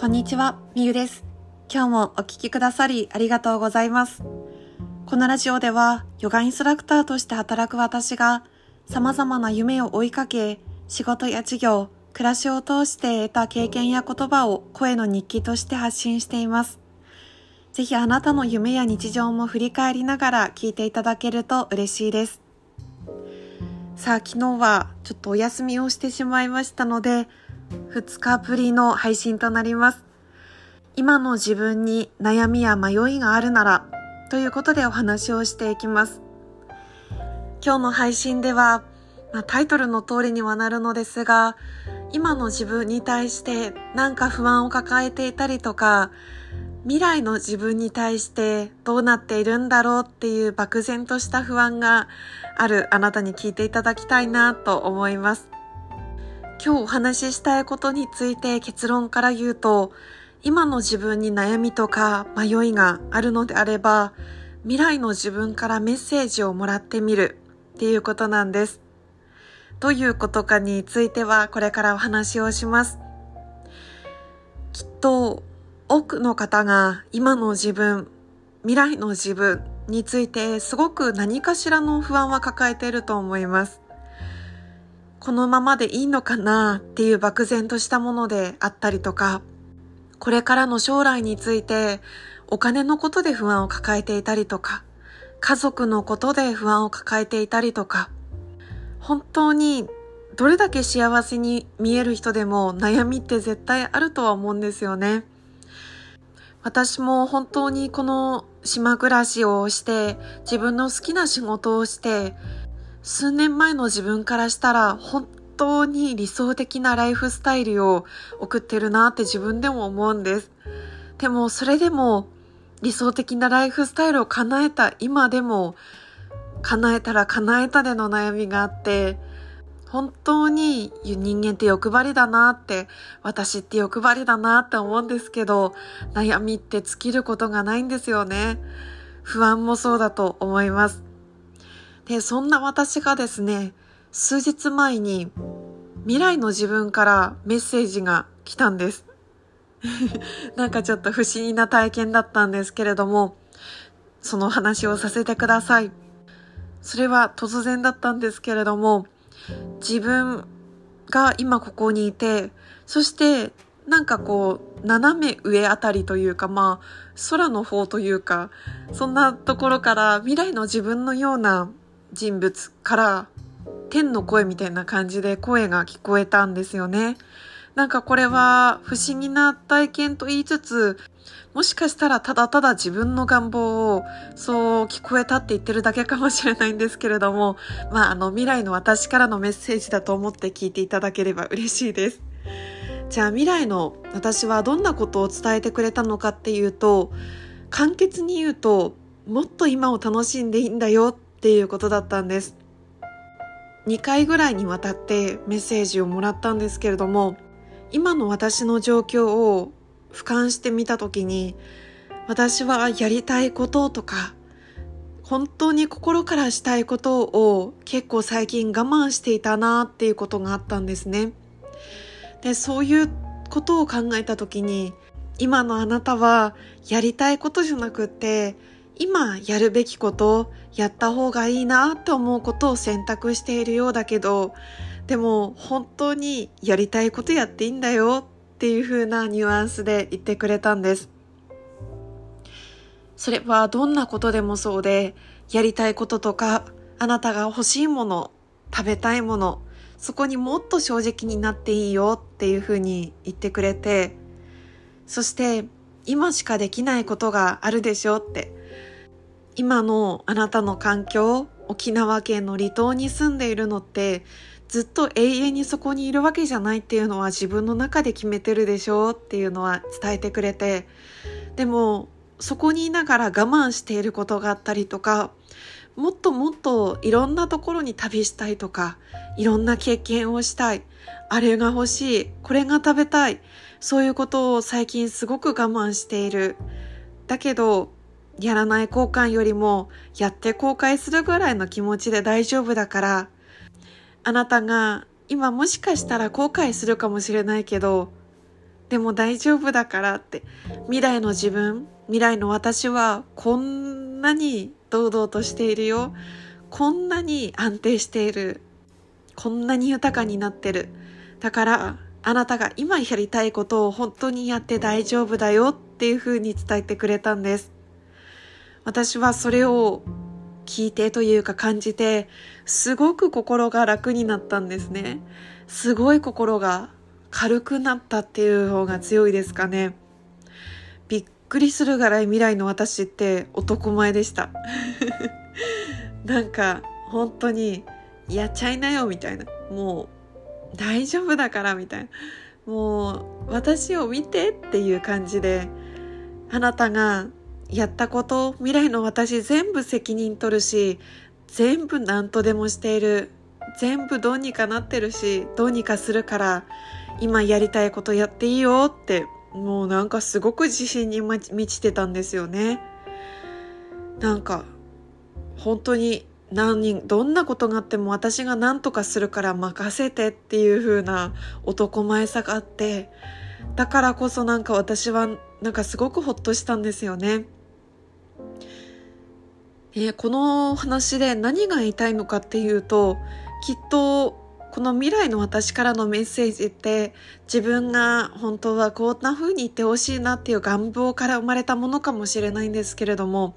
こんにちは、みゆです。今日もお聞きくださりありがとうございます。このラジオでは、ヨガインストラクターとして働く私が、様々な夢を追いかけ、仕事や事業、暮らしを通して得た経験や言葉を声の日記として発信しています。ぜひあなたの夢や日常も振り返りながら聞いていただけると嬉しいです。さあ、昨日はちょっとお休みをしてしまいましたので、2日ぶりの配信となります。今の自分に悩みや迷いがあるなら、ということでお話をしていきます。今日の配信では、まあ、タイトルの通りにはなるのですが、今の自分に対して何か不安を抱えていたりとか、未来の自分に対してどうなっているんだろうっていう漠然とした不安があるあなたに聞いていただきたいなと思います。今日お話ししたいことについて結論から言うと、今の自分に悩みとか迷いがあるのであれば、未来の自分からメッセージをもらってみるっていうことなんです。どういうことかについてはこれからお話をします。きっと多くの方が今の自分、未来の自分についてすごく何かしらの不安は抱えていると思います。このままでいいのかなっていう漠然としたものであったりとか、これからの将来についてお金のことで不安を抱えていたりとか、家族のことで不安を抱えていたりとか、本当にどれだけ幸せに見える人でも悩みって絶対あるとは思うんですよね。私も本当にこの島暮らしをして自分の好きな仕事をして数年前の自分からしたら本当に理想的なライフスタイルを送ってるなって自分でも思うんです。でもそれでも理想的なライフスタイルを叶えた今でも叶えたら叶えたでの悩みがあって本当に人間って欲張りだなって、私って欲張りだなって思うんですけど、悩みって尽きることがないんですよね。不安もそうだと思います。で、そんな私がですね、数日前に未来の自分からメッセージが来たんです。なんかちょっと不思議な体験だったんですけれども、その話をさせてください。それは突然だったんですけれども、自分が今ここにいて、そしてなんかこう、斜め上あたりというか、まあ、空の方というか、そんなところから未来の自分のような人物から天の声みたいな感じで声が聞こえたんですよね。なんかこれは不思議な体験と言いつつ、もしかしたらただただ自分の願望をそう聞こえたって言ってるだけかもしれないんですけれども、まああの未来の私からのメッセージだと思って聞いていただければ嬉しいです。じゃあ未来の私はどんなことを伝えてくれたのかっていうと、簡潔に言うと、もっと今を楽しんでいいんだよっていうことだったんです。2回ぐらいにわたってメッセージをもらったんですけれども、今の私の状況を俯瞰してみた時に私はやりたいこととか本当に心からしたいことを結構最近我慢していたなっていうことがあったんですね。で、そういうことを考えた時に今のあなたはやりたいことじゃなくって今やるべきことやった方がいいなって思うことを選択しているようだけどでも本当にやりたいことやっていいんだよっていう風なニュアンスで言ってくれたんです。それはどんなことでもそうで、やりたいこととか、あなたが欲しいもの、食べたいもの、そこにもっと正直になっていいよっていう風に言ってくれて、そして今しかできないことがあるでしょって、今のあなたの環境、沖縄県の離島に住んでいるのってずっと永遠にそこにいるわけじゃないっていうのは自分の中で決めてるでしょうっていうのは伝えてくれてでもそこにいながら我慢していることがあったりとかもっともっといろんなところに旅したいとかいろんな経験をしたいあれが欲しいこれが食べたいそういうことを最近すごく我慢している。だけどやらない交換よりもやって後悔するぐらいの気持ちで大丈夫だから。あなたが今もしかしたら後悔するかもしれないけど、でも大丈夫だからって。未来の自分未来の私はこんなに堂々としているよ。こんなに安定している。こんなに豊かになってる。だからあなたが今やりたいことを本当にやって大丈夫だよっていうふうに伝えてくれたんです。私はそれを聞いてというか感じてすごく心が楽になったんですね。すごい心が軽くなったっていう方が強いですかね。びっくりするぐらい未来の私って男前でした。なんか本当にやっちゃいなよみたいな。もう大丈夫だからみたいな。もう私を見てっていう感じであなたがやったこと未来の私全部責任取るし全部何とでもしている全部どうにかなってるしどうにかするから今やりたいことやっていいよってもうなんかすごく自信に満ちてたんですよねなんか本当に何人どんなことがあっても私が何とかするから任せてっていう風な男前さがあってだからこそなんか私はなんかすごくほっとしたんですよね。えー、この話で何が言いたいのかっていうときっとこの未来の私からのメッセージって自分が本当はこんな風に言ってほしいなっていう願望から生まれたものかもしれないんですけれども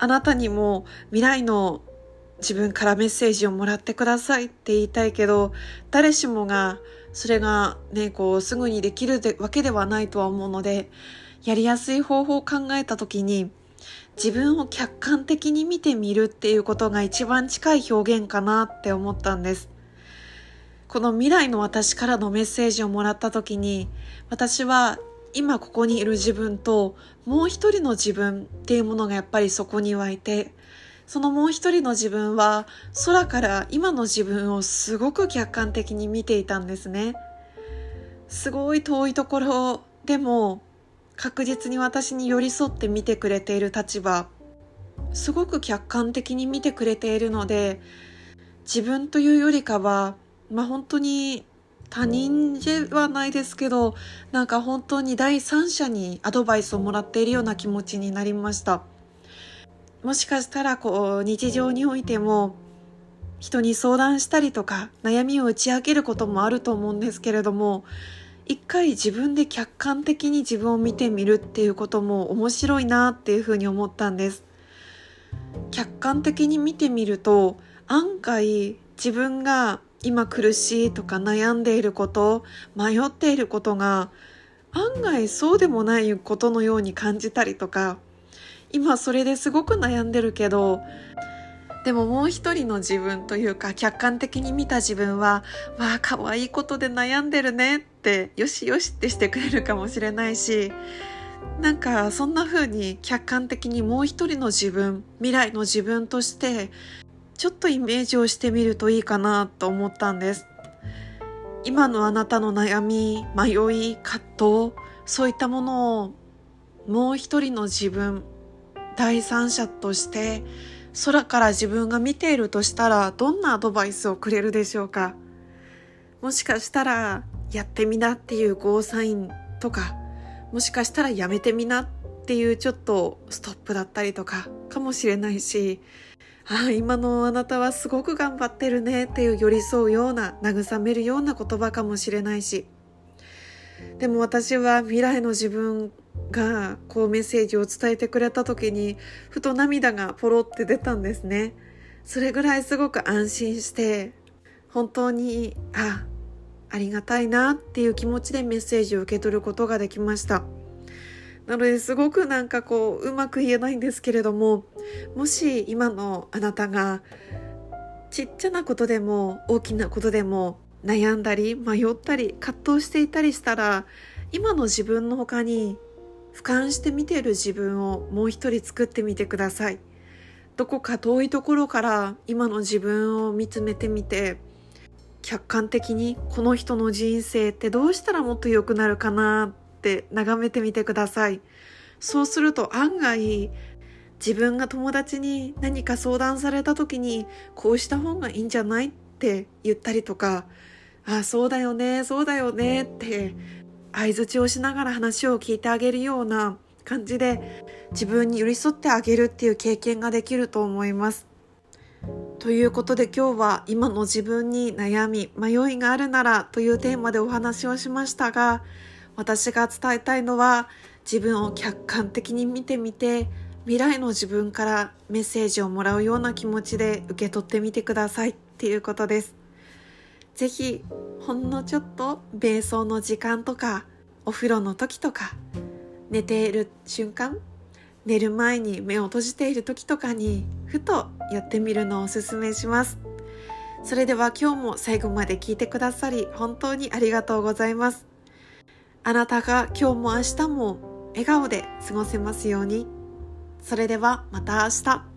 あなたにも未来の自分からメッセージをもらってくださいって言いたいけど誰しもがそれがねこうすぐにできるわけではないとは思うのでやりやすい方法を考えた時に自分を客観的に見てみるっていうことが一番近い表現かなって思ったんです。この未来の私からのメッセージをもらった時に私は今ここにいる自分ともう一人の自分っていうものがやっぱりそこに湧いてそのもう一人の自分は空から今の自分をすごく客観的に見ていたんですね。すごい遠いところでも確実に私に寄り添って見てくれている立場すごく客観的に見てくれているので自分というよりかはまあ本当に他人ではないですけどなんか本当に第三者にアドバイスをもらっているような気持ちになりました。もしかしたらこう日常においても人に相談したりとか悩みを打ち明けることもあると思うんですけれども一回自分で客観的に自分を見てみるっていうことも面白いなっていうふうに思ったんです。客観的に見てみると案外自分が今苦しいとか悩んでいること迷っていることが案外そうでもないことのように感じたりとか今それですごく悩んでるけどでももう一人の自分というか客観的に見た自分はわあ可愛いことで悩んでるねってよしよしってしてくれるかもしれないしなんかそんな風に客観的にもう一人の自分未来の自分としてちょっとイメージをしてみるといいかなと思ったんです。今のあなたの悩み迷い葛藤そういったものをもう一人の自分第三者として空から自分が見ているとしたらどんなアドバイスをくれるでしょうか？もしかしたらやってみなっていうゴーサインとかもしかしたらやめてみなっていうちょっとストップだったりとかかもしれないしああ今のあなたはすごく頑張ってるねっていう寄り添うような慰めるような言葉かもしれないし。でも私は未来の自分がこうメッセージを伝えてくれた時にふと涙がポロって出たんですね。それぐらいすごく安心して本当にあありがたいなっていう気持ちでメッセージを受け取ることができました。なのですごくなんかこううまく言えないんですけれどももし今のあなたがちっちゃなことでも大きなことでも悩んだり迷ったり葛藤していたりしたら今の自分の他に俯瞰して見ている自分をもう一人作ってみてください。どこか遠いところから今の自分を見つめてみて客観的にこの人の人生ってどうしたらもっと良くなるかなって眺めてみてください。そうすると案外自分が友達に何か相談された時にこうした方がいいんじゃないって言ったりとかああそうだよねそうだよねって相づちをしながら話を聞いてあげるような感じで自分に寄り添ってあげるっていう経験ができると思います。ということで今日は今の自分に悩み迷いがあるならというテーマでお話をしましたが私が伝えたいのは自分を客観的に見てみて未来の自分からメッセージをもらうような気持ちで受け取ってみてくださいっていうことです。ぜひほんのちょっと瞑想の時間とかお風呂の時とか寝ている瞬間寝る前に目を閉じている時とかにふとやってみるのをおすすめします。それでは今日も最後まで聞いてくださり本当にありがとうございます。あなたが今日も明日も笑顔で過ごせますように。それではまた明日。